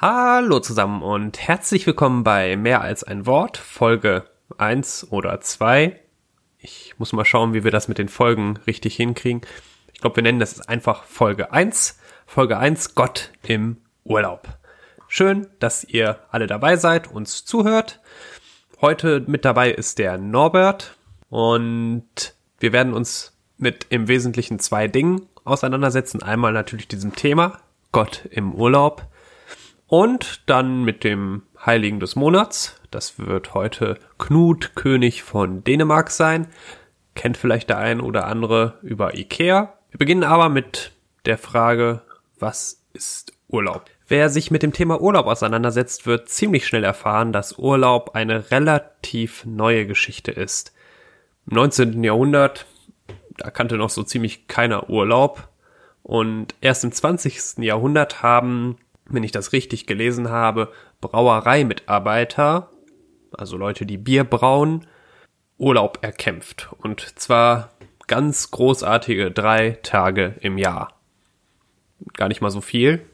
Hallo zusammen und herzlich willkommen bei Mehr als ein Wort, Folge 1 oder 2. Ich muss mal schauen, wie wir das mit den Folgen richtig hinkriegen. Ich glaube, wir nennen das einfach Folge 1. Folge 1, Gott im Urlaub. Schön, dass ihr alle dabei seid, uns zuhört. Heute mit dabei ist der Norbert und wir werden uns mit im Wesentlichen zwei Dingen auseinandersetzen. Einmal natürlich diesem Thema, Gott im Urlaub und dann mit dem Heiligen des Monats. Das wird heute Knut, König von Dänemark sein. Kennt vielleicht der ein oder andere über Ikea. Wir beginnen aber mit der Frage, was ist Urlaub? Wer sich mit dem Thema Urlaub auseinandersetzt, wird ziemlich schnell erfahren, dass Urlaub eine relativ neue Geschichte ist. Im 19. Jahrhundert, da kannte noch so ziemlich keiner Urlaub. Und erst im 20. Jahrhundert haben wenn ich das richtig gelesen habe, Brauereimitarbeiter, also Leute, die Bier brauen, Urlaub erkämpft. Und zwar ganz großartige drei Tage im Jahr. Gar nicht mal so viel.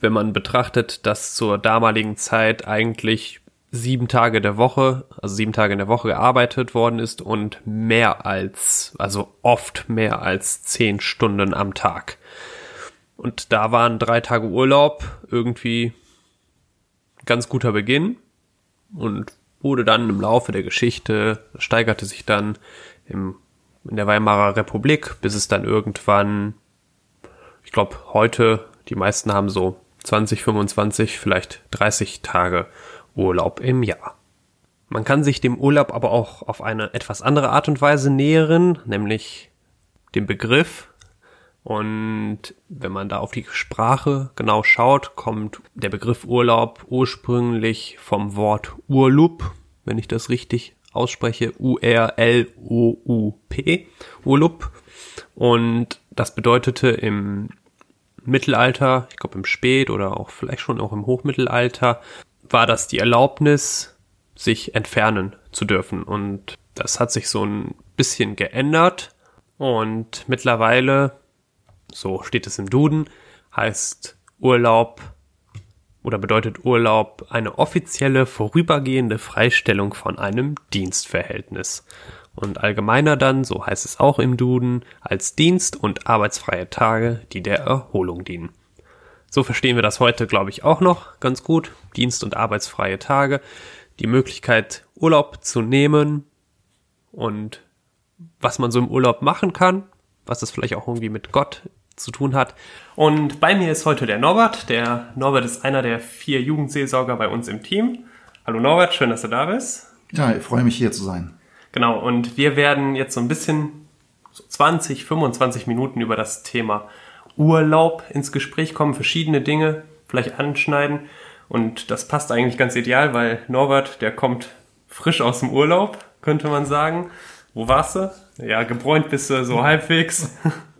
Wenn man betrachtet, dass zur damaligen Zeit eigentlich sieben Tage der Woche, also sieben Tage in der Woche gearbeitet worden ist und mehr als, also oft mehr als zehn Stunden am Tag. Und da waren drei Tage Urlaub irgendwie ganz guter Beginn und wurde dann im Laufe der Geschichte, steigerte sich dann im, in der Weimarer Republik, bis es dann irgendwann, ich glaube, heute, die meisten haben so 20, 25, vielleicht 30 Tage Urlaub im Jahr. Man kann sich dem Urlaub aber auch auf eine etwas andere Art und Weise nähern, nämlich dem Begriff und wenn man da auf die Sprache genau schaut, kommt der Begriff Urlaub ursprünglich vom Wort Urlaub, wenn ich das richtig ausspreche, U-R-L-O-U-P, Urlaub. Und das bedeutete im Mittelalter, ich glaube im Spät- oder auch vielleicht schon auch im Hochmittelalter, war das die Erlaubnis, sich entfernen zu dürfen. Und das hat sich so ein bisschen geändert. Und mittlerweile so steht es im Duden, heißt Urlaub oder bedeutet Urlaub eine offizielle vorübergehende Freistellung von einem Dienstverhältnis. Und allgemeiner dann, so heißt es auch im Duden, als Dienst- und arbeitsfreie Tage, die der Erholung dienen. So verstehen wir das heute, glaube ich, auch noch ganz gut. Dienst- und arbeitsfreie Tage. Die Möglichkeit, Urlaub zu nehmen und was man so im Urlaub machen kann, was es vielleicht auch irgendwie mit Gott zu tun hat. Und bei mir ist heute der Norbert. Der Norbert ist einer der vier Jugendseelsorger bei uns im Team. Hallo Norbert, schön, dass du da bist. Ja, ich freue mich hier zu sein. Genau, und wir werden jetzt so ein bisschen so 20, 25 Minuten über das Thema Urlaub ins Gespräch kommen, verschiedene Dinge vielleicht anschneiden. Und das passt eigentlich ganz ideal, weil Norbert, der kommt frisch aus dem Urlaub, könnte man sagen. Wo warst du? Ja, gebräunt bist du so halbwegs.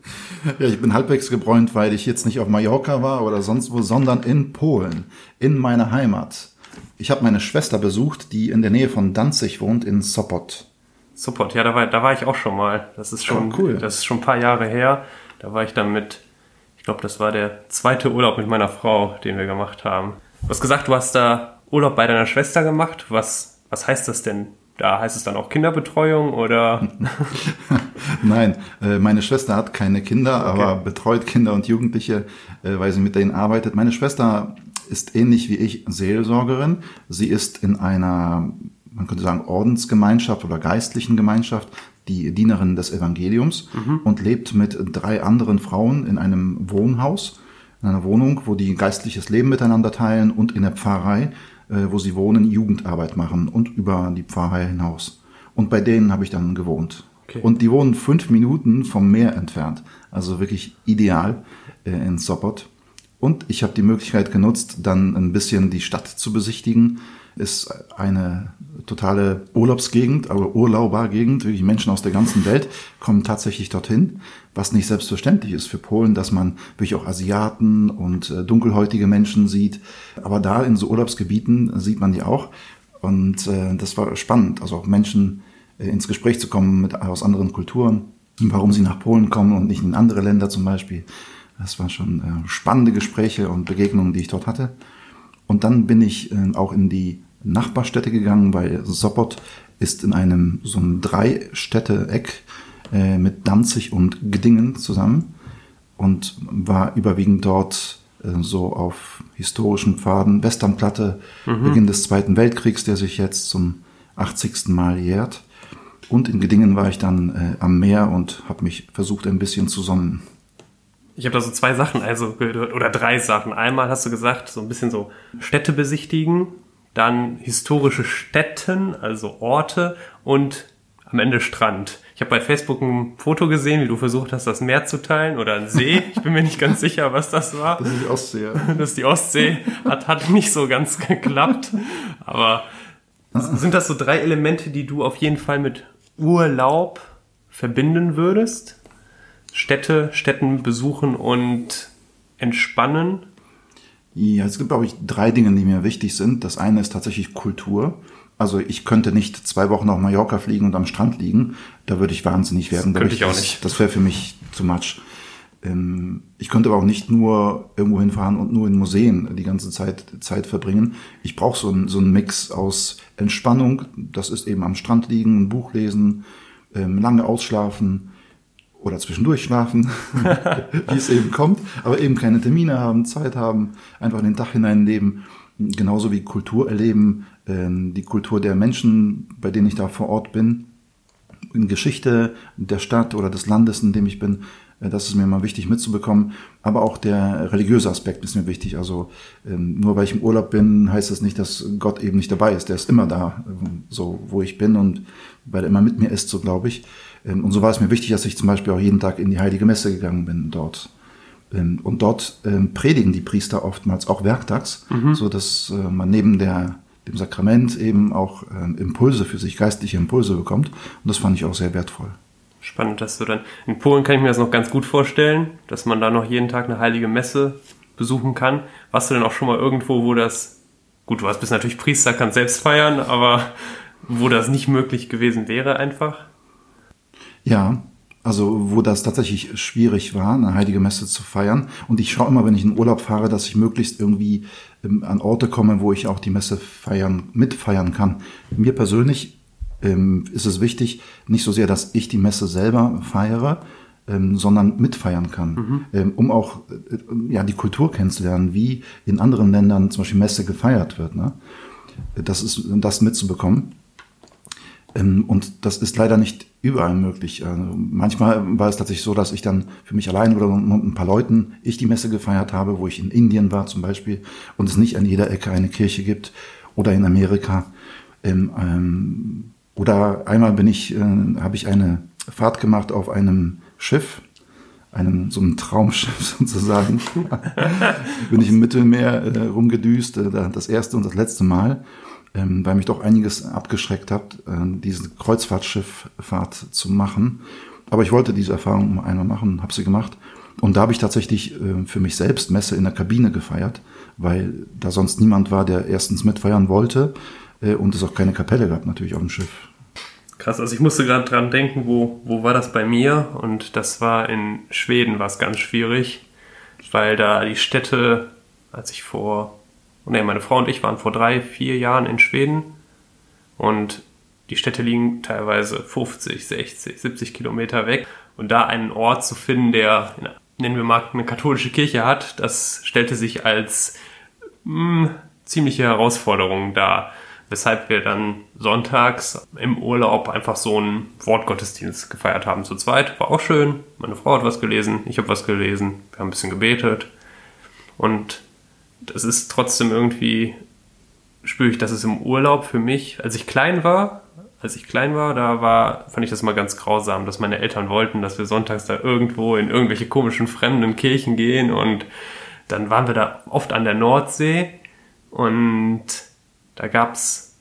Ja, ich bin halbwegs gebräunt, weil ich jetzt nicht auf Mallorca war oder sonst wo, sondern in Polen, in meiner Heimat. Ich habe meine Schwester besucht, die in der Nähe von Danzig wohnt, in Sopot. Sopot, ja, da war, da war ich auch schon mal. Das ist schon, oh, cool. das ist schon ein paar Jahre her. Da war ich dann mit, ich glaube, das war der zweite Urlaub mit meiner Frau, den wir gemacht haben. Du hast gesagt, du hast da Urlaub bei deiner Schwester gemacht. Was, was heißt das denn? Da heißt es dann auch Kinderbetreuung oder? Nein, äh, meine Schwester hat keine Kinder, okay. aber betreut Kinder und Jugendliche, äh, weil sie mit denen arbeitet. Meine Schwester ist ähnlich wie ich Seelsorgerin. Sie ist in einer, man könnte sagen, Ordensgemeinschaft oder geistlichen Gemeinschaft, die Dienerin des Evangeliums mhm. und lebt mit drei anderen Frauen in einem Wohnhaus, in einer Wohnung, wo die geistliches Leben miteinander teilen und in der Pfarrei wo sie wohnen, Jugendarbeit machen und über die Pfarrei hinaus. Und bei denen habe ich dann gewohnt. Okay. Und die wohnen fünf Minuten vom Meer entfernt. Also wirklich ideal äh, in Sopot. Und ich habe die Möglichkeit genutzt, dann ein bisschen die Stadt zu besichtigen. Ist eine totale Urlaubsgegend, aber Urlaubergegend. Wirklich Menschen aus der ganzen Welt kommen tatsächlich dorthin, was nicht selbstverständlich ist für Polen, dass man wirklich auch Asiaten und äh, dunkelhäutige Menschen sieht. Aber da in so Urlaubsgebieten sieht man die auch. Und äh, das war spannend, also auch Menschen äh, ins Gespräch zu kommen mit, aus anderen Kulturen, warum sie nach Polen kommen und nicht in andere Länder zum Beispiel. Das waren schon äh, spannende Gespräche und Begegnungen, die ich dort hatte. Und dann bin ich äh, auch in die Nachbarstädte gegangen, weil Sopot ist in einem so einem Drei-Städte-Eck äh, mit Danzig und Gdingen zusammen und war überwiegend dort äh, so auf historischen Pfaden. Westernplatte, mhm. Beginn des Zweiten Weltkriegs, der sich jetzt zum 80. Mal jährt. Und in Gedingen war ich dann äh, am Meer und habe mich versucht, ein bisschen zu sonnen. Ich habe da so zwei Sachen also gehört, oder drei Sachen. Einmal hast du gesagt, so ein bisschen so Städte besichtigen, dann historische Städten, also Orte und am Ende Strand. Ich habe bei Facebook ein Foto gesehen, wie du versucht hast, das Meer zu teilen oder ein See. Ich bin mir nicht ganz sicher, was das war. Das ist die Ostsee. Ja. Das ist die Ostsee. Hat, hat nicht so ganz geklappt. Aber sind das so drei Elemente, die du auf jeden Fall mit Urlaub verbinden würdest? Städte, Städten besuchen und entspannen? Ja, es gibt, glaube ich, drei Dinge, die mir wichtig sind. Das eine ist tatsächlich Kultur. Also ich könnte nicht zwei Wochen auf Mallorca fliegen und am Strand liegen. Da würde ich wahnsinnig werden. Das könnte ich, ich auch nicht. Das wäre für mich zu much. Ähm, ich könnte aber auch nicht nur irgendwo hinfahren und nur in Museen die ganze Zeit Zeit verbringen. Ich brauche so, ein, so einen Mix aus Entspannung. Das ist eben am Strand liegen, ein Buch lesen, ähm, lange ausschlafen oder zwischendurch schlafen, wie es eben kommt, aber eben keine Termine haben, Zeit haben, einfach in den Tag hinein leben, genauso wie Kultur erleben, ähm, die Kultur der Menschen, bei denen ich da vor Ort bin, in Geschichte der Stadt oder des Landes, in dem ich bin, äh, das ist mir immer wichtig mitzubekommen. Aber auch der religiöse Aspekt ist mir wichtig. Also ähm, nur weil ich im Urlaub bin, heißt das nicht, dass Gott eben nicht dabei ist. Der ist immer da, ähm, so wo ich bin und weil er immer mit mir ist, so glaube ich. Ähm, und so war es mir wichtig, dass ich zum Beispiel auch jeden Tag in die Heilige Messe gegangen bin dort. Ähm, und dort ähm, predigen die Priester oftmals auch werktags, mhm. so dass äh, man neben der dem Sakrament eben auch Impulse für sich, geistliche Impulse bekommt. Und das fand ich auch sehr wertvoll. Spannend, dass du dann in Polen kann ich mir das noch ganz gut vorstellen, dass man da noch jeden Tag eine heilige Messe besuchen kann. Warst du denn auch schon mal irgendwo, wo das gut, du hast bist natürlich Priester, kannst selbst feiern, aber wo das nicht möglich gewesen wäre einfach? Ja, also wo das tatsächlich schwierig war, eine heilige Messe zu feiern. Und ich schaue immer, wenn ich in Urlaub fahre, dass ich möglichst irgendwie ähm, an Orte komme, wo ich auch die Messe feiern, mitfeiern kann. Mir persönlich ähm, ist es wichtig, nicht so sehr, dass ich die Messe selber feiere, ähm, sondern mitfeiern kann, mhm. ähm, um auch äh, ja die Kultur kennenzulernen, wie in anderen Ländern zum Beispiel Messe gefeiert wird. Ne? Das ist das mitzubekommen. Ähm, und das ist leider nicht überall möglich. Also manchmal war es tatsächlich so, dass ich dann für mich allein oder mit ein paar Leuten ich die Messe gefeiert habe, wo ich in Indien war zum Beispiel und es nicht an jeder Ecke eine Kirche gibt oder in Amerika. Ähm, ähm, oder einmal bin ich, äh, habe ich eine Fahrt gemacht auf einem Schiff, einem so einem Traumschiff sozusagen. bin ich im Mittelmeer äh, rumgedüst, das erste und das letzte Mal ähm, weil mich doch einiges abgeschreckt hat, äh, diese Kreuzfahrtschifffahrt zu machen. Aber ich wollte diese Erfahrung einmal machen, habe sie gemacht. Und da habe ich tatsächlich äh, für mich selbst Messe in der Kabine gefeiert, weil da sonst niemand war, der erstens mitfeiern wollte äh, und es auch keine Kapelle gab natürlich auf dem Schiff. Krass, also ich musste gerade dran denken, wo, wo war das bei mir? Und das war in Schweden, war es ganz schwierig, weil da die Städte, als ich vor und meine Frau und ich waren vor drei, vier Jahren in Schweden und die Städte liegen teilweise 50, 60, 70 Kilometer weg. Und da einen Ort zu finden, der, nennen wir mal, eine katholische Kirche hat, das stellte sich als mh, hm, ziemliche Herausforderung dar. Weshalb wir dann sonntags im Urlaub einfach so einen Wortgottesdienst gefeiert haben zu zweit. War auch schön. Meine Frau hat was gelesen, ich habe was gelesen, wir haben ein bisschen gebetet. Und das ist trotzdem irgendwie, spüre ich, dass es im Urlaub für mich, als ich klein war, als ich klein war, da war, fand ich das mal ganz grausam, dass meine Eltern wollten, dass wir sonntags da irgendwo in irgendwelche komischen fremden Kirchen gehen und dann waren wir da oft an der Nordsee und da gab's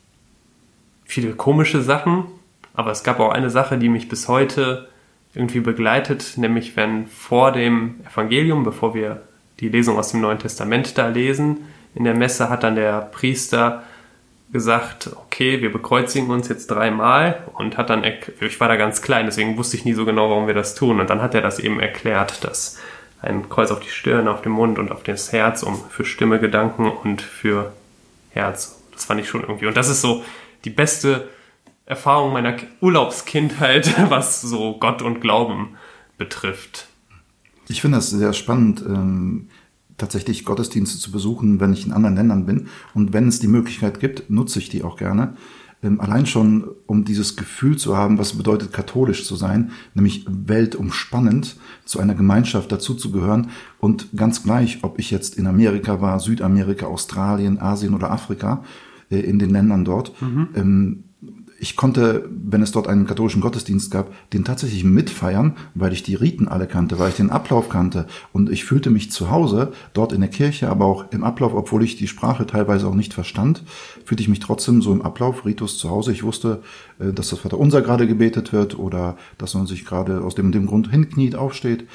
viele komische Sachen, aber es gab auch eine Sache, die mich bis heute irgendwie begleitet, nämlich wenn vor dem Evangelium, bevor wir die Lesung aus dem Neuen Testament da lesen. In der Messe hat dann der Priester gesagt, okay, wir bekreuzigen uns jetzt dreimal und hat dann, ich war da ganz klein, deswegen wusste ich nie so genau, warum wir das tun. Und dann hat er das eben erklärt, dass ein Kreuz auf die Stirn, auf den Mund und auf das Herz, um für Stimme, Gedanken und für Herz. Das fand ich schon irgendwie. Und das ist so die beste Erfahrung meiner Urlaubskindheit, was so Gott und Glauben betrifft. Ich finde das sehr spannend, ähm, tatsächlich Gottesdienste zu besuchen, wenn ich in anderen Ländern bin. Und wenn es die Möglichkeit gibt, nutze ich die auch gerne. Ähm, allein schon, um dieses Gefühl zu haben, was bedeutet katholisch zu sein, nämlich weltumspannend zu einer Gemeinschaft dazuzugehören und ganz gleich, ob ich jetzt in Amerika war, Südamerika, Australien, Asien oder Afrika, äh, in den Ländern dort, mhm. ähm, ich konnte, wenn es dort einen katholischen Gottesdienst gab, den tatsächlich mitfeiern, weil ich die Riten alle kannte, weil ich den Ablauf kannte. Und ich fühlte mich zu Hause, dort in der Kirche, aber auch im Ablauf, obwohl ich die Sprache teilweise auch nicht verstand, fühlte ich mich trotzdem so im Ablauf, Ritus zu Hause. Ich wusste, äh, dass das Vaterunser gerade gebetet wird oder dass man sich gerade aus dem, dem Grund hinkniet, aufsteht.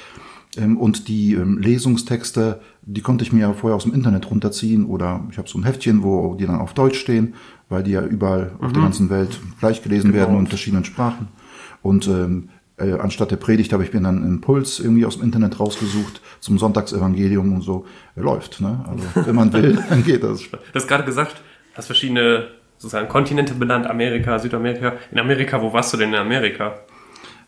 Ähm, und die ähm, Lesungstexte, die konnte ich mir ja vorher aus dem Internet runterziehen oder ich habe so ein Heftchen, wo die dann auf Deutsch stehen, weil die ja überall mhm. auf der mhm. ganzen Welt gleich gelesen genau. werden und in verschiedenen Sprachen. Und ähm, äh, anstatt der Predigt habe ich mir dann einen Impuls irgendwie aus dem Internet rausgesucht zum Sonntagsevangelium und so. Er läuft, ne? Also wenn man will, dann geht das. Du hast gerade gesagt, hast verschiedene sozusagen Kontinente benannt, Amerika, Südamerika. In Amerika, wo warst du denn in Amerika?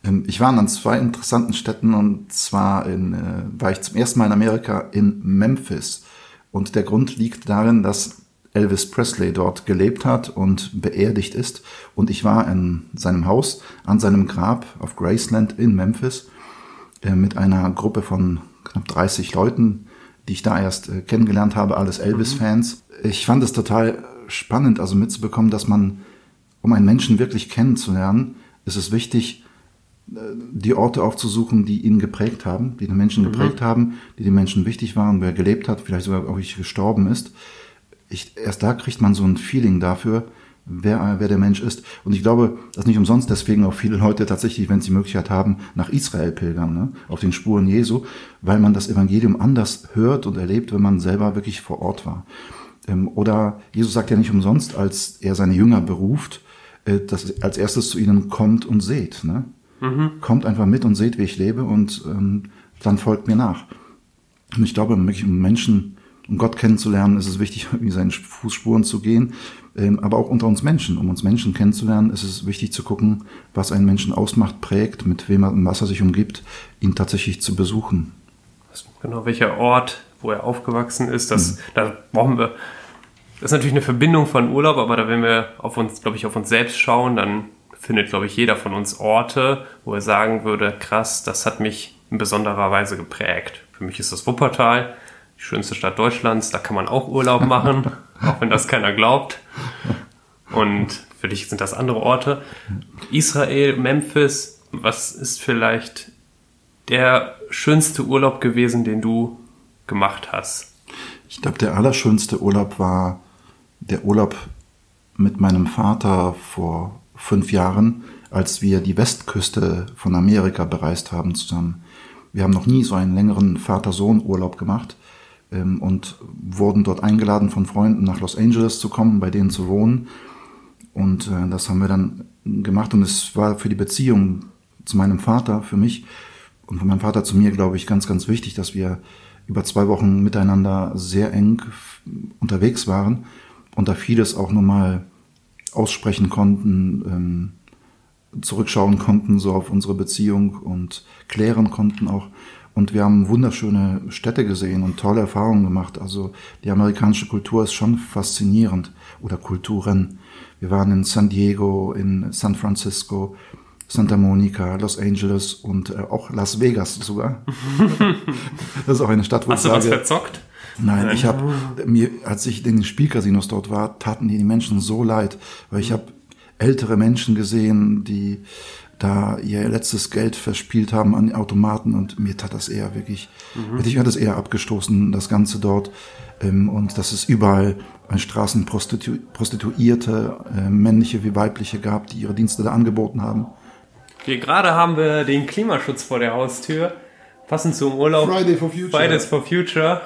Ähm, ich war an zwei interessanten Städten und zwar in, äh, war ich zum ersten Mal in Amerika in Memphis. Und der Grund liegt darin, dass Elvis Presley dort gelebt hat und beerdigt ist. Und ich war in seinem Haus, an seinem Grab auf Graceland in Memphis äh, mit einer Gruppe von knapp 30 Leuten, die ich da erst äh, kennengelernt habe, alles Elvis-Fans. Ich fand es total spannend, also mitzubekommen, dass man, um einen Menschen wirklich kennenzulernen, ist es wichtig, die Orte aufzusuchen, die ihn geprägt haben, die den Menschen mhm. geprägt haben, die den Menschen wichtig waren, wer gelebt hat, vielleicht sogar auch gestorben ist. Ich, erst da kriegt man so ein Feeling dafür, wer, wer der Mensch ist. Und ich glaube, dass nicht umsonst deswegen auch viele Leute tatsächlich, wenn sie die Möglichkeit haben, nach Israel pilgern, ne? auf den Spuren Jesu, weil man das Evangelium anders hört und erlebt, wenn man selber wirklich vor Ort war. Ähm, oder Jesus sagt ja nicht umsonst, als er seine Jünger beruft, äh, dass als erstes zu ihnen kommt und seht. Ne? Mhm. Kommt einfach mit und seht, wie ich lebe und ähm, dann folgt mir nach. Und ich glaube, Menschen, um Gott kennenzulernen, ist es wichtig, irgendwie seinen Fußspuren zu gehen. Ähm, aber auch unter uns Menschen. Um uns Menschen kennenzulernen, ist es wichtig zu gucken, was einen Menschen ausmacht, prägt, mit wem er, was er sich umgibt, ihn tatsächlich zu besuchen. Genau, welcher Ort, wo er aufgewachsen ist, das, mhm. da brauchen wir, das ist natürlich eine Verbindung von Urlaub, aber da wenn wir auf uns, glaube ich, auf uns selbst schauen, dann findet, glaube ich, jeder von uns Orte, wo er sagen würde, krass, das hat mich in besonderer Weise geprägt. Für mich ist das Wuppertal, die schönste Stadt Deutschlands, da kann man auch Urlaub machen, auch wenn das keiner glaubt. Und für dich sind das andere Orte. Israel, Memphis, was ist vielleicht der schönste Urlaub gewesen, den du gemacht hast? Ich glaube, der allerschönste Urlaub war der Urlaub mit meinem Vater vor fünf Jahren, als wir die Westküste von Amerika bereist haben zusammen. Wir haben noch nie so einen längeren Vater-Sohn-Urlaub gemacht ähm, und wurden dort eingeladen von Freunden nach Los Angeles zu kommen, bei denen zu wohnen. Und äh, das haben wir dann gemacht und es war für die Beziehung zu meinem Vater, für mich und von meinem Vater zu mir, glaube ich, ganz, ganz wichtig, dass wir über zwei Wochen miteinander sehr eng unterwegs waren und da vieles auch nochmal aussprechen konnten, ähm, zurückschauen konnten, so auf unsere Beziehung und klären konnten auch. Und wir haben wunderschöne Städte gesehen und tolle Erfahrungen gemacht. Also die amerikanische Kultur ist schon faszinierend. Oder Kulturen. Wir waren in San Diego, in San Francisco, Santa Monica, Los Angeles und äh, auch Las Vegas sogar. das ist auch eine Stadt, wo Hast ich sage... Du was verzockt? Nein, ich habe mir, als ich in den Spielcasinos dort war, taten die, die Menschen so leid, weil ich habe ältere Menschen gesehen, die da ihr letztes Geld verspielt haben an Automaten und mir tat das eher wirklich, mhm. hätte ich mir das eher abgestoßen, das Ganze dort. Ähm, und dass es überall an Straßen Prostitu Prostituierte, äh, männliche wie weibliche gab, die ihre Dienste da angeboten haben. Hier gerade haben wir den Klimaschutz vor der Haustür. Passend zum Urlaub. Friday for Future. Fridays for Future.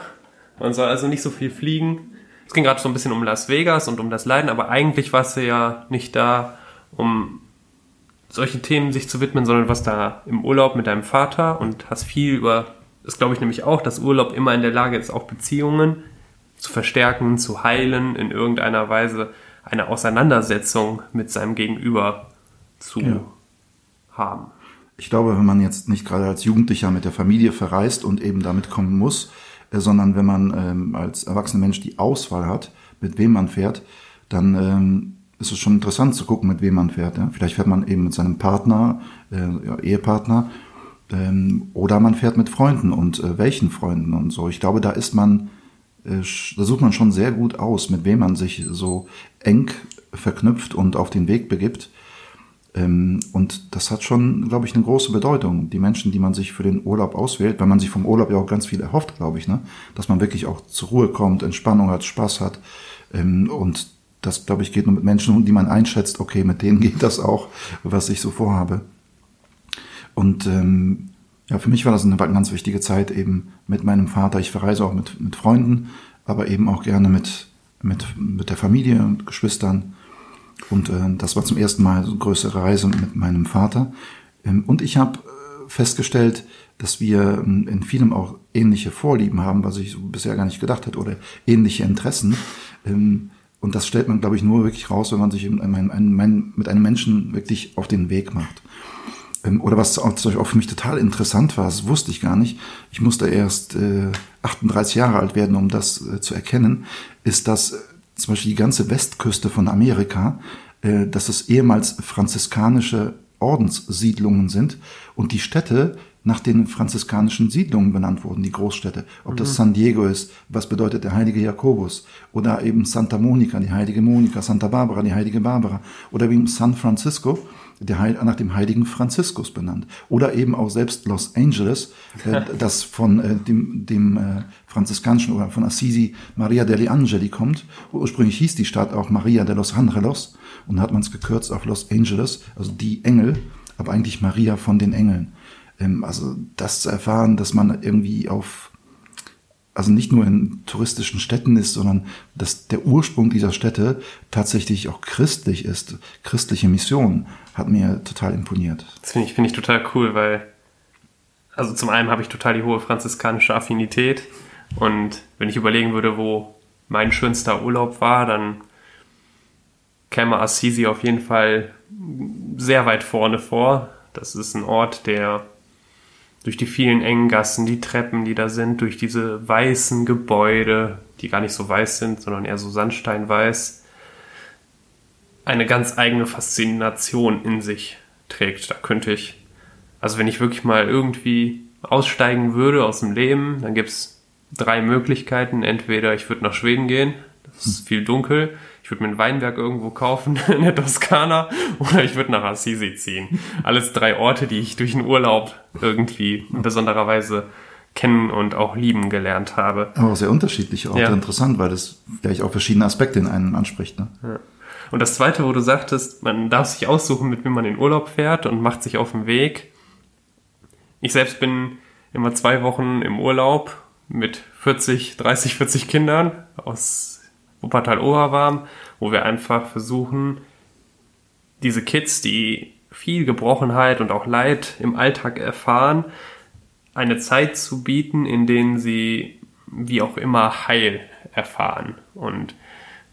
Man soll also nicht so viel fliegen. Es ging gerade so ein bisschen um Las Vegas und um das Leiden, aber eigentlich warst du ja nicht da, um solche Themen sich zu widmen, sondern was da im Urlaub mit deinem Vater und hast viel über das glaube ich nämlich auch, dass Urlaub immer in der Lage ist, auch Beziehungen zu verstärken, zu heilen, in irgendeiner Weise eine Auseinandersetzung mit seinem Gegenüber zu ja. haben. Ich glaube, wenn man jetzt nicht gerade als Jugendlicher mit der Familie verreist und eben damit kommen muss, äh, sondern wenn man ähm, als erwachsener Mensch die Auswahl hat, mit wem man fährt, dann ähm, ist es schon interessant zu gucken, mit wem man fährt. Ja? Vielleicht fährt man eben mit seinem Partner, äh, ja, Ehepartner, ähm, oder man fährt mit Freunden und äh, welchen Freunden und so. Ich glaube, da ist man, äh, da sucht man schon sehr gut aus, mit wem man sich so eng verknüpft und auf den Weg begibt. Ähm, und das hat schon, glaube ich, eine große Bedeutung. Die Menschen, die man sich für den Urlaub auswählt, weil man sich vom Urlaub ja auch ganz viel erhofft, glaube ich, ne? dass man wirklich auch zur Ruhe kommt, Entspannung hat, Spaß hat. Ähm, und das, glaube ich, geht nur mit Menschen, die man einschätzt, okay, mit denen geht das auch, was ich so vorhabe. Und ähm, ja, für mich war das eine ganz wichtige Zeit eben mit meinem Vater. Ich verreise auch mit, mit Freunden, aber eben auch gerne mit, mit, mit der Familie und Geschwistern. Und äh, das war zum ersten Mal eine größere Reise mit meinem Vater. Ähm, und ich habe äh, festgestellt, dass wir ähm, in vielem auch ähnliche Vorlieben haben, was ich so bisher gar nicht gedacht hätte, oder ähnliche Interessen. Ähm, und das stellt man, glaube ich, nur wirklich raus, wenn man sich mit einem Menschen wirklich auf den Weg macht. Ähm, oder was auch für mich total interessant war, das wusste ich gar nicht, ich musste erst äh, 38 Jahre alt werden, um das äh, zu erkennen, ist, dass äh, zum Beispiel die ganze Westküste von Amerika, äh, dass es ehemals franziskanische Ordenssiedlungen sind und die Städte nach den franziskanischen Siedlungen benannt wurden, die Großstädte. Ob das mhm. San Diego ist, was bedeutet der heilige Jakobus, oder eben Santa Monica, die heilige Monika, Santa Barbara, die heilige Barbara, oder wie San Francisco, nach dem heiligen Franziskus benannt. Oder eben auch selbst Los Angeles, äh, das von äh, dem, dem äh, franziskanischen oder von Assisi Maria degli Angeli kommt. Ursprünglich hieß die Stadt auch Maria de los Angelos und hat man es gekürzt auf Los Angeles, also die Engel, aber eigentlich Maria von den Engeln. Ähm, also das zu erfahren, dass man irgendwie auf also nicht nur in touristischen Städten ist, sondern dass der Ursprung dieser Städte tatsächlich auch christlich ist, christliche Mission, hat mir total imponiert. Das finde ich, finde ich total cool, weil, also zum einen habe ich total die hohe franziskanische Affinität und wenn ich überlegen würde, wo mein schönster Urlaub war, dann käme Assisi auf jeden Fall sehr weit vorne vor. Das ist ein Ort, der durch die vielen engen Gassen, die Treppen, die da sind, durch diese weißen Gebäude, die gar nicht so weiß sind, sondern eher so sandsteinweiß, eine ganz eigene Faszination in sich trägt. Da könnte ich, also wenn ich wirklich mal irgendwie aussteigen würde aus dem Leben, dann gibt's drei Möglichkeiten. Entweder ich würde nach Schweden gehen, das ist viel dunkel, ich würde mir ein Weinberg irgendwo kaufen in der Toskana oder ich würde nach Assisi ziehen. Alles drei Orte, die ich durch den Urlaub irgendwie in besonderer Weise kennen und auch lieben gelernt habe. Aber auch sehr unterschiedliche Orte, ja. interessant, weil das vielleicht auch verschiedene Aspekte in einem anspricht. Ne? Ja. Und das zweite, wo du sagtest, man darf sich aussuchen, mit wem man in Urlaub fährt und macht sich auf den Weg. Ich selbst bin immer zwei Wochen im Urlaub mit 40, 30, 40 Kindern aus Wuppertal Oberwarm, wo wir einfach versuchen, diese Kids, die viel Gebrochenheit und auch Leid im Alltag erfahren, eine Zeit zu bieten, in denen sie wie auch immer Heil erfahren. Und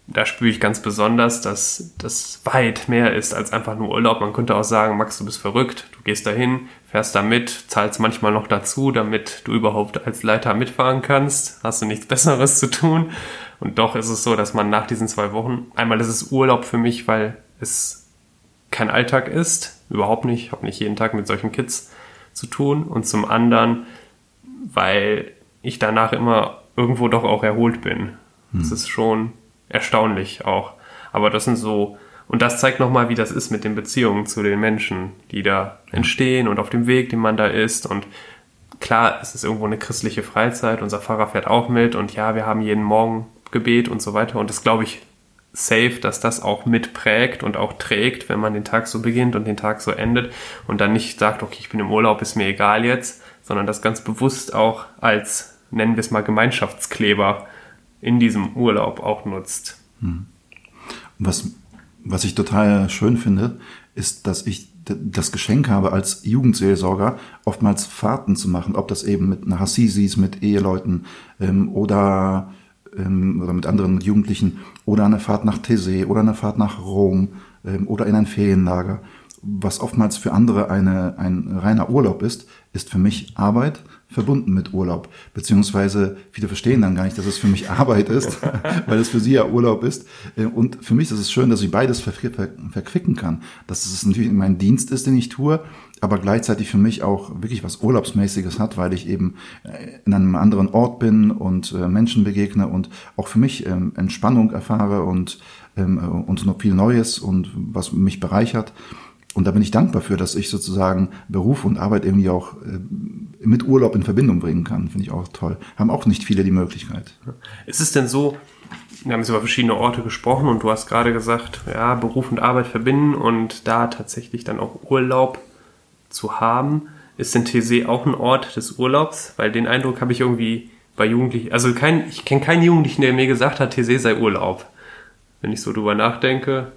da spüre ich ganz besonders, dass das weit mehr ist als einfach nur Urlaub. Man könnte auch sagen, Max, du bist verrückt, du gehst dahin, fährst da mit, zahlst manchmal noch dazu, damit du überhaupt als Leiter mitfahren kannst. Hast du nichts Besseres zu tun. Und doch ist es so, dass man nach diesen zwei Wochen, einmal ist es Urlaub für mich, weil es kein Alltag ist, überhaupt nicht, ich habe nicht jeden Tag mit solchen Kids zu tun. Und zum anderen, weil ich danach immer irgendwo doch auch erholt bin. Hm. Das ist schon erstaunlich auch. Aber das sind so, und das zeigt nochmal, wie das ist mit den Beziehungen zu den Menschen, die da entstehen und auf dem Weg, den man da ist. Und klar, es ist irgendwo eine christliche Freizeit, unser Pfarrer fährt auch mit und ja, wir haben jeden Morgen Gebet und so weiter. Und das glaube ich safe, dass das auch mitprägt und auch trägt, wenn man den Tag so beginnt und den Tag so endet und dann nicht sagt, okay, ich bin im Urlaub, ist mir egal jetzt, sondern das ganz bewusst auch als, nennen wir es mal, Gemeinschaftskleber in diesem Urlaub auch nutzt. Hm. Was, was ich total schön finde, ist, dass ich das Geschenk habe, als Jugendseelsorger oftmals Fahrten zu machen, ob das eben mit Hassisis, mit Eheleuten ähm, oder, ähm, oder mit anderen Jugendlichen oder eine Fahrt nach Thésée oder eine Fahrt nach Rom ähm, oder in ein Ferienlager. Was oftmals für andere eine, ein reiner Urlaub ist, ist für mich Arbeit verbunden mit Urlaub. Beziehungsweise viele verstehen dann gar nicht, dass es für mich Arbeit ist, weil es für sie ja Urlaub ist. Äh, und für mich ist es schön, dass ich beides ver ver verquicken kann. Dass es natürlich mein Dienst ist, den ich tue, aber gleichzeitig für mich auch wirklich was Urlaubsmäßiges hat, weil ich eben äh, in einem anderen Ort bin und äh, Menschen begegne und auch für mich ähm, Entspannung erfahre und, ähm, und noch viel Neues und was mich bereichert. Und da bin ich dankbar für, dass ich sozusagen Beruf und Arbeit irgendwie auch mit Urlaub in Verbindung bringen kann. Finde ich auch toll. Haben auch nicht viele die Möglichkeit. Ist es denn so, wir haben jetzt über verschiedene Orte gesprochen und du hast gerade gesagt, ja, Beruf und Arbeit verbinden und da tatsächlich dann auch Urlaub zu haben. Ist denn TC auch ein Ort des Urlaubs? Weil den Eindruck habe ich irgendwie bei Jugendlichen, also kein, ich kenne keinen Jugendlichen, der mir gesagt hat, TC sei Urlaub. Wenn ich so drüber nachdenke,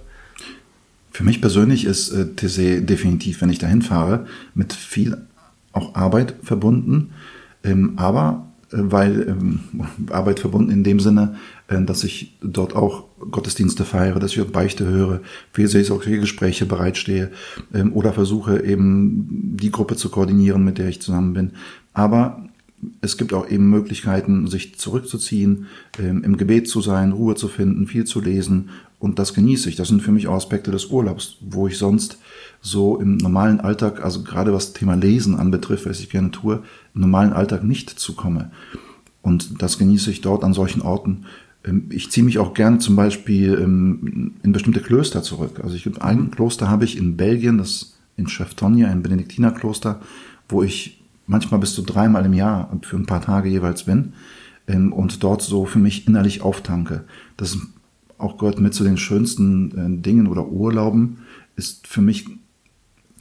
für mich persönlich ist äh, Tessé definitiv, wenn ich dahin fahre, mit viel auch Arbeit verbunden, ähm, aber äh, weil ähm, Arbeit verbunden in dem Sinne, äh, dass ich dort auch Gottesdienste feiere, dass ich auch Beichte höre, für Gespräche bereitstehe ähm, oder versuche eben die Gruppe zu koordinieren, mit der ich zusammen bin. Aber es gibt auch eben Möglichkeiten, sich zurückzuziehen, ähm, im Gebet zu sein, Ruhe zu finden, viel zu lesen und das genieße ich. Das sind für mich auch Aspekte des Urlaubs, wo ich sonst so im normalen Alltag, also gerade was das Thema Lesen anbetrifft, was ich gerne tue, im normalen Alltag nicht zukomme. Und das genieße ich dort an solchen Orten. Ähm, ich ziehe mich auch gerne zum Beispiel ähm, in bestimmte Klöster zurück. Also ich, ein Kloster habe ich in Belgien, das in Cheftonia, ein Benediktinerkloster, wo ich manchmal bis zu dreimal im Jahr für ein paar Tage jeweils bin ähm, und dort so für mich innerlich auftanke. Das ist auch gehört mit zu den schönsten äh, Dingen oder Urlauben, ist für mich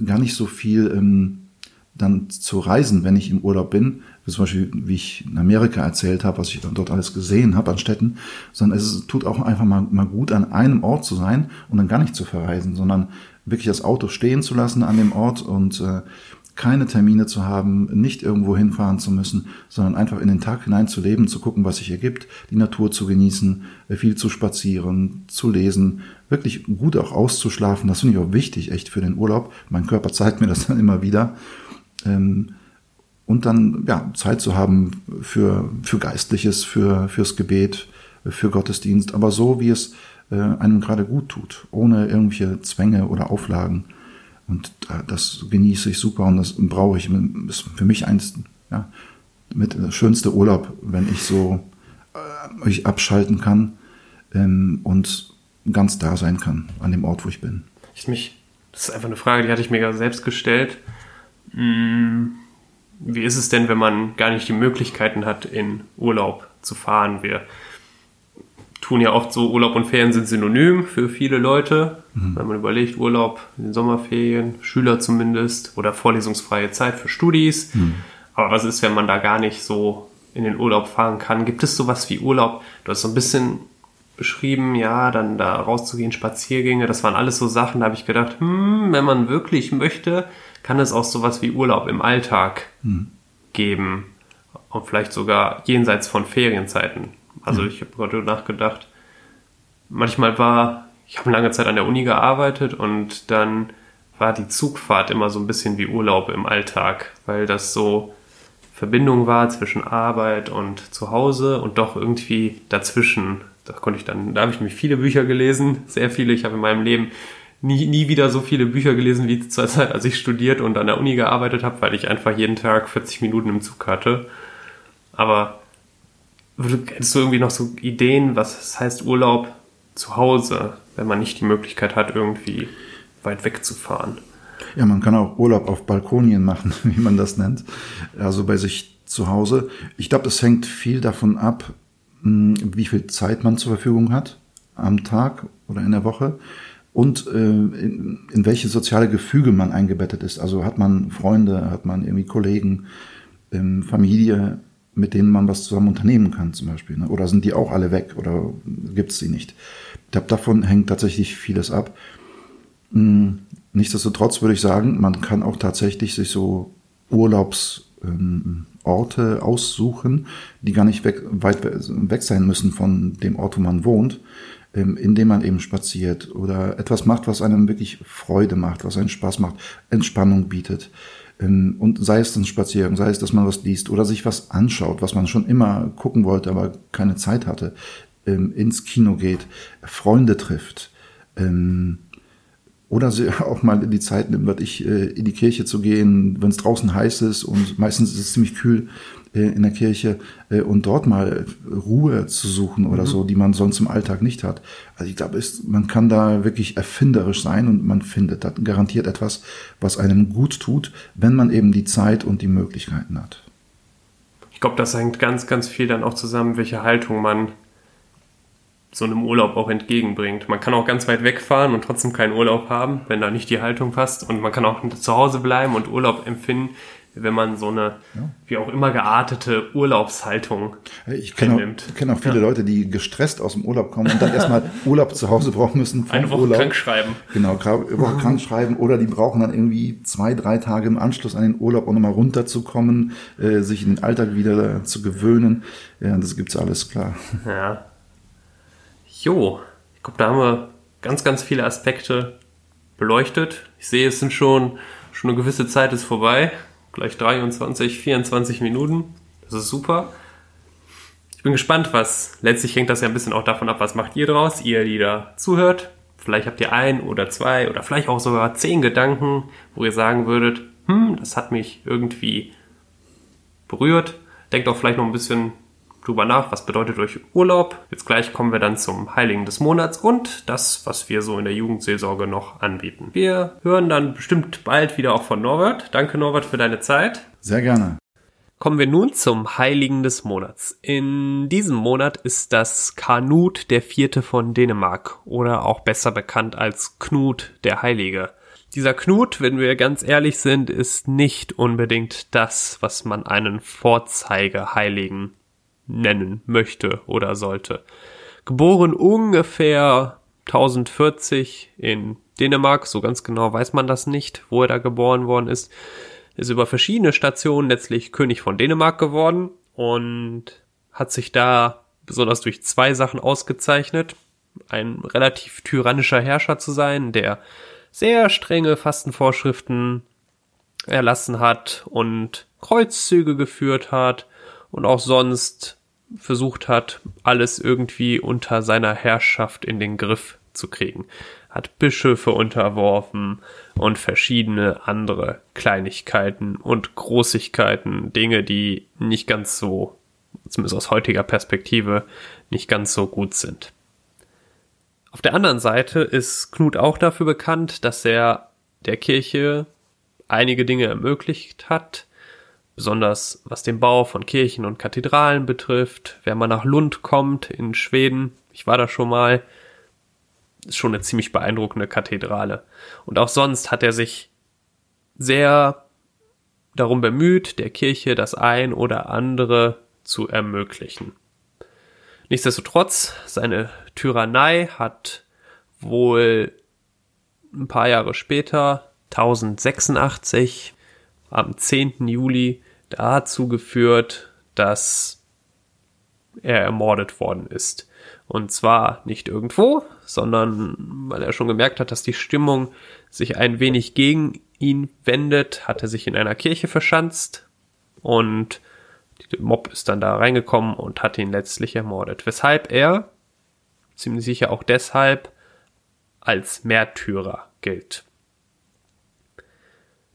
gar nicht so viel ähm, dann zu reisen, wenn ich im Urlaub bin, zum Beispiel, wie ich in Amerika erzählt habe, was ich dann dort alles gesehen habe an Städten, sondern es tut auch einfach mal, mal gut, an einem Ort zu sein und dann gar nicht zu verreisen, sondern wirklich das Auto stehen zu lassen an dem Ort und äh, keine Termine zu haben, nicht irgendwo hinfahren zu müssen, sondern einfach in den Tag hinein zu leben, zu gucken, was sich ergibt, die Natur zu genießen, äh, viel zu spazieren, zu lesen, wirklich gut auch auszuschlafen. Das finde ich auch wichtig, echt für den Urlaub. Mein Körper zeigt mir das dann immer wieder. Ähm, und dann ja, Zeit zu haben für, für Geistliches, für, fürs Gebet, für Gottesdienst, aber so, wie es äh, einem gerade gut tut, ohne irgendwelche Zwänge oder Auflagen. Und das genieße ich super und das brauche ich. Das ist für mich eins, ja, mit der schönste Urlaub, wenn ich so äh, ich abschalten kann ähm, und ganz da sein kann an dem Ort, wo ich bin. Ich mich, das ist einfach eine Frage, die hatte ich mir gerade selbst gestellt. Hm, wie ist es denn, wenn man gar nicht die Möglichkeiten hat, in Urlaub zu fahren? Wir tun ja oft so, Urlaub und Ferien sind synonym für viele Leute. Mhm. Wenn man überlegt, Urlaub in den Sommerferien, Schüler zumindest, oder vorlesungsfreie Zeit für Studis. Mhm. Aber was ist, wenn man da gar nicht so in den Urlaub fahren kann? Gibt es sowas wie Urlaub? Du hast so ein bisschen beschrieben, ja, dann da rauszugehen, Spaziergänge, das waren alles so Sachen, da habe ich gedacht, hm, wenn man wirklich möchte, kann es auch sowas wie Urlaub im Alltag mhm. geben. Und vielleicht sogar jenseits von Ferienzeiten. Also ich habe gerade nachgedacht, manchmal war, ich habe lange Zeit an der Uni gearbeitet und dann war die Zugfahrt immer so ein bisschen wie Urlaub im Alltag, weil das so Verbindung war zwischen Arbeit und Zuhause und doch irgendwie dazwischen. Da konnte ich dann, da habe ich nämlich viele Bücher gelesen, sehr viele. Ich habe in meinem Leben nie, nie wieder so viele Bücher gelesen wie zur Zeit, als ich studiert und an der Uni gearbeitet habe, weil ich einfach jeden Tag 40 Minuten im Zug hatte. Aber Hättest du irgendwie noch so Ideen, was es heißt Urlaub zu Hause, wenn man nicht die Möglichkeit hat, irgendwie weit wegzufahren? Ja, man kann auch Urlaub auf Balkonien machen, wie man das nennt. Also bei sich zu Hause. Ich glaube, das hängt viel davon ab, hm, wie viel Zeit man zur Verfügung hat am Tag oder in der Woche und äh, in, welche soziale Gefüge man eingebettet ist. Also hat man Freunde, hat man irgendwie Kollegen, ähm, Familie, mit denen man was zusammen unternehmen kann, zum Beispiel. Ne? Oder sind die auch alle weg oder gibt es sie nicht? Ich glaube, davon hängt tatsächlich vieles ab. Nichtsdestotrotz würde ich sagen, man kann auch tatsächlich sich so Urlaubsorte ähm, aussuchen, die gar nicht weg, weit weg sein müssen von dem Ort, wo man wohnt, ähm, indem man eben spaziert oder etwas macht, was einem wirklich Freude macht, was einen Spaß macht, Entspannung bietet. Ähm, und sei es ein Spaziergang, sei es, dass man was liest oder sich was anschaut, was man schon immer gucken wollte, aber keine Zeit hatte, ins Kino geht, Freunde trifft, oder auch mal in die Zeit nimmt, ich, äh, in die Kirche zu gehen, wenn es draußen heiß ist und meistens ist es ziemlich kühl äh, in der Kirche äh, und dort mal Ruhe zu suchen oder mhm. so, die man sonst im Alltag nicht hat. Also ich glaube, man kann da wirklich erfinderisch sein und man findet dann garantiert etwas, was einem gut tut, wenn man eben die Zeit und die Möglichkeiten hat. Ich glaube, das hängt ganz, ganz viel dann auch zusammen, welche Haltung man so einem Urlaub auch entgegenbringt. Man kann auch ganz weit wegfahren und trotzdem keinen Urlaub haben, wenn da nicht die Haltung passt. Und man kann auch zu Hause bleiben und Urlaub empfinden, wenn man so eine, ja. wie auch immer geartete Urlaubshaltung ich kenne auch, kenn auch viele ja. Leute, die gestresst aus dem Urlaub kommen und dann erstmal Urlaub zu Hause brauchen müssen. Eine Woche Urlaub. krank schreiben. Genau, eine Woche krank schreiben oder die brauchen dann irgendwie zwei, drei Tage im Anschluss an den Urlaub, um nochmal runterzukommen, äh, sich in den Alltag wieder zu gewöhnen. Ja, das gibt's alles klar. Ja. Jo, ich glaube, da haben wir ganz, ganz viele Aspekte beleuchtet. Ich sehe, es sind schon, schon eine gewisse Zeit ist vorbei. Gleich 23, 24 Minuten. Das ist super. Ich bin gespannt, was, letztlich hängt das ja ein bisschen auch davon ab, was macht ihr draus, ihr, die da zuhört. Vielleicht habt ihr ein oder zwei oder vielleicht auch sogar zehn Gedanken, wo ihr sagen würdet, hm, das hat mich irgendwie berührt. Denkt auch vielleicht noch ein bisschen drüber nach, was bedeutet euch Urlaub. Jetzt gleich kommen wir dann zum Heiligen des Monats und das, was wir so in der Jugendseelsorge noch anbieten. Wir hören dann bestimmt bald wieder auch von Norbert. Danke Norbert für deine Zeit. Sehr gerne. Kommen wir nun zum Heiligen des Monats. In diesem Monat ist das Kanut der Vierte von Dänemark oder auch besser bekannt als Knut der Heilige. Dieser Knut, wenn wir ganz ehrlich sind, ist nicht unbedingt das, was man einen Vorzeigeheiligen nennen möchte oder sollte. Geboren ungefähr 1040 in Dänemark, so ganz genau weiß man das nicht, wo er da geboren worden ist, ist über verschiedene Stationen letztlich König von Dänemark geworden und hat sich da besonders durch zwei Sachen ausgezeichnet. Ein relativ tyrannischer Herrscher zu sein, der sehr strenge Fastenvorschriften erlassen hat und Kreuzzüge geführt hat und auch sonst versucht hat, alles irgendwie unter seiner Herrschaft in den Griff zu kriegen. Hat Bischöfe unterworfen und verschiedene andere Kleinigkeiten und Großigkeiten, Dinge, die nicht ganz so, zumindest aus heutiger Perspektive, nicht ganz so gut sind. Auf der anderen Seite ist Knut auch dafür bekannt, dass er der Kirche einige Dinge ermöglicht hat, besonders was den Bau von Kirchen und Kathedralen betrifft. Wenn man nach Lund kommt in Schweden, ich war da schon mal, ist schon eine ziemlich beeindruckende Kathedrale. Und auch sonst hat er sich sehr darum bemüht, der Kirche das ein oder andere zu ermöglichen. Nichtsdestotrotz, seine Tyrannei hat wohl ein paar Jahre später, 1086, am 10. Juli dazu geführt, dass er ermordet worden ist. Und zwar nicht irgendwo, sondern weil er schon gemerkt hat, dass die Stimmung sich ein wenig gegen ihn wendet, hat er sich in einer Kirche verschanzt und der Mob ist dann da reingekommen und hat ihn letztlich ermordet. Weshalb er, ziemlich sicher auch deshalb, als Märtyrer gilt.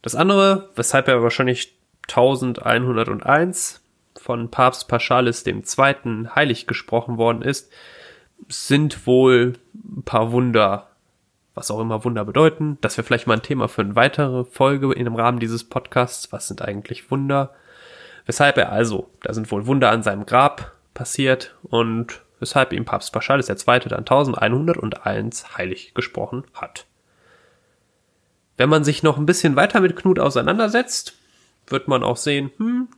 Das andere, weshalb er wahrscheinlich 1101 von Papst Paschalis II. heilig gesprochen worden ist, sind wohl ein paar Wunder, was auch immer Wunder bedeuten. Das wäre vielleicht mal ein Thema für eine weitere Folge in dem Rahmen dieses Podcasts. Was sind eigentlich Wunder? Weshalb er also, da sind wohl Wunder an seinem Grab passiert und weshalb ihm Papst Paschalis II. dann 1101 heilig gesprochen hat. Wenn man sich noch ein bisschen weiter mit Knut auseinandersetzt, wird man auch sehen, hm,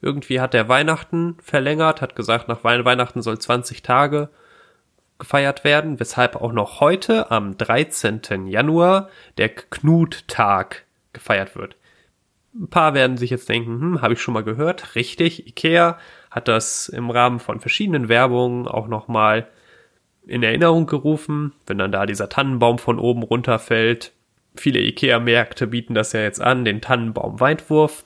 irgendwie hat er Weihnachten verlängert, hat gesagt, nach Weihnachten soll 20 Tage gefeiert werden, weshalb auch noch heute am 13. Januar der Knuttag gefeiert wird. Ein paar werden sich jetzt denken, hm, habe ich schon mal gehört. Richtig, Ikea hat das im Rahmen von verschiedenen Werbungen auch nochmal in Erinnerung gerufen, wenn dann da dieser Tannenbaum von oben runterfällt. Viele Ikea-Märkte bieten das ja jetzt an, den Tannenbaum-Weitwurf.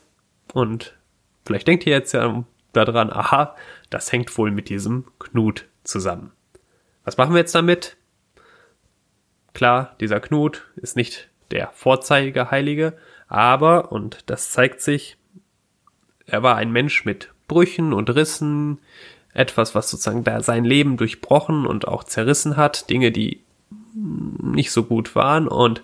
Und vielleicht denkt ihr jetzt ja daran, aha, das hängt wohl mit diesem Knut zusammen. Was machen wir jetzt damit? Klar, dieser Knut ist nicht der Vorzeigeheilige, aber, und das zeigt sich, er war ein Mensch mit Brüchen und Rissen, etwas, was sozusagen da sein Leben durchbrochen und auch zerrissen hat, Dinge, die nicht so gut waren und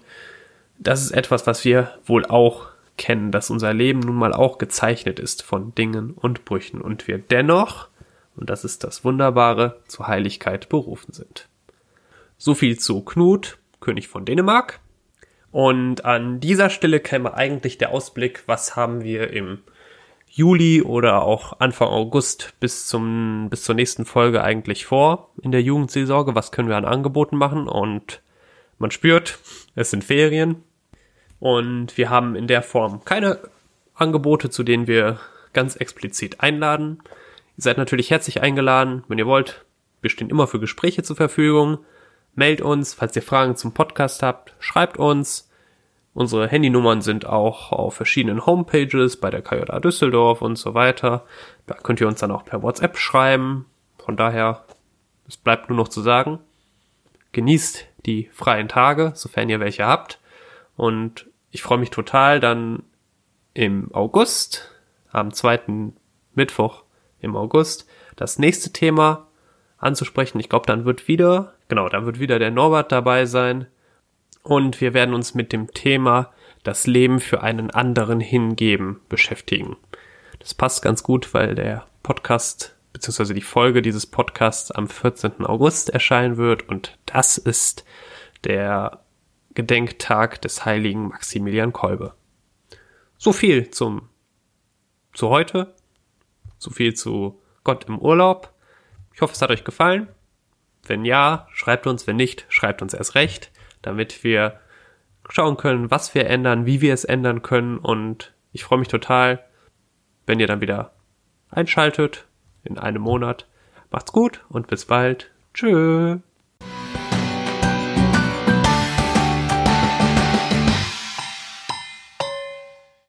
das ist etwas, was wir wohl auch kennen, dass unser Leben nun mal auch gezeichnet ist von Dingen und Brüchen und wir dennoch, und das ist das Wunderbare, zur Heiligkeit berufen sind. So viel zu Knut, König von Dänemark. Und an dieser Stelle käme eigentlich der Ausblick, was haben wir im Juli oder auch Anfang August bis zum, bis zur nächsten Folge eigentlich vor in der Jugendseelsorge? Was können wir an Angeboten machen? Und man spürt, es sind Ferien. Und wir haben in der Form keine Angebote, zu denen wir ganz explizit einladen. Ihr seid natürlich herzlich eingeladen, wenn ihr wollt. Wir stehen immer für Gespräche zur Verfügung. Meldet uns, falls ihr Fragen zum Podcast habt, schreibt uns. Unsere Handynummern sind auch auf verschiedenen Homepages bei der KJA Düsseldorf und so weiter. Da könnt ihr uns dann auch per WhatsApp schreiben. Von daher, es bleibt nur noch zu sagen, genießt die freien Tage, sofern ihr welche habt. Und ich freue mich total, dann im August, am zweiten Mittwoch im August, das nächste Thema anzusprechen. Ich glaube, dann wird wieder, genau, dann wird wieder der Norbert dabei sein und wir werden uns mit dem Thema das Leben für einen anderen hingeben beschäftigen. Das passt ganz gut, weil der Podcast beziehungsweise die Folge dieses Podcasts am 14. August erscheinen wird und das ist der Gedenktag des heiligen Maximilian Kolbe. So viel zum zu heute, so viel zu Gott im Urlaub. Ich hoffe, es hat euch gefallen. Wenn ja, schreibt uns, wenn nicht, schreibt uns erst recht damit wir schauen können, was wir ändern, wie wir es ändern können. Und ich freue mich total, wenn ihr dann wieder einschaltet in einem Monat. Macht's gut und bis bald. Tschüss.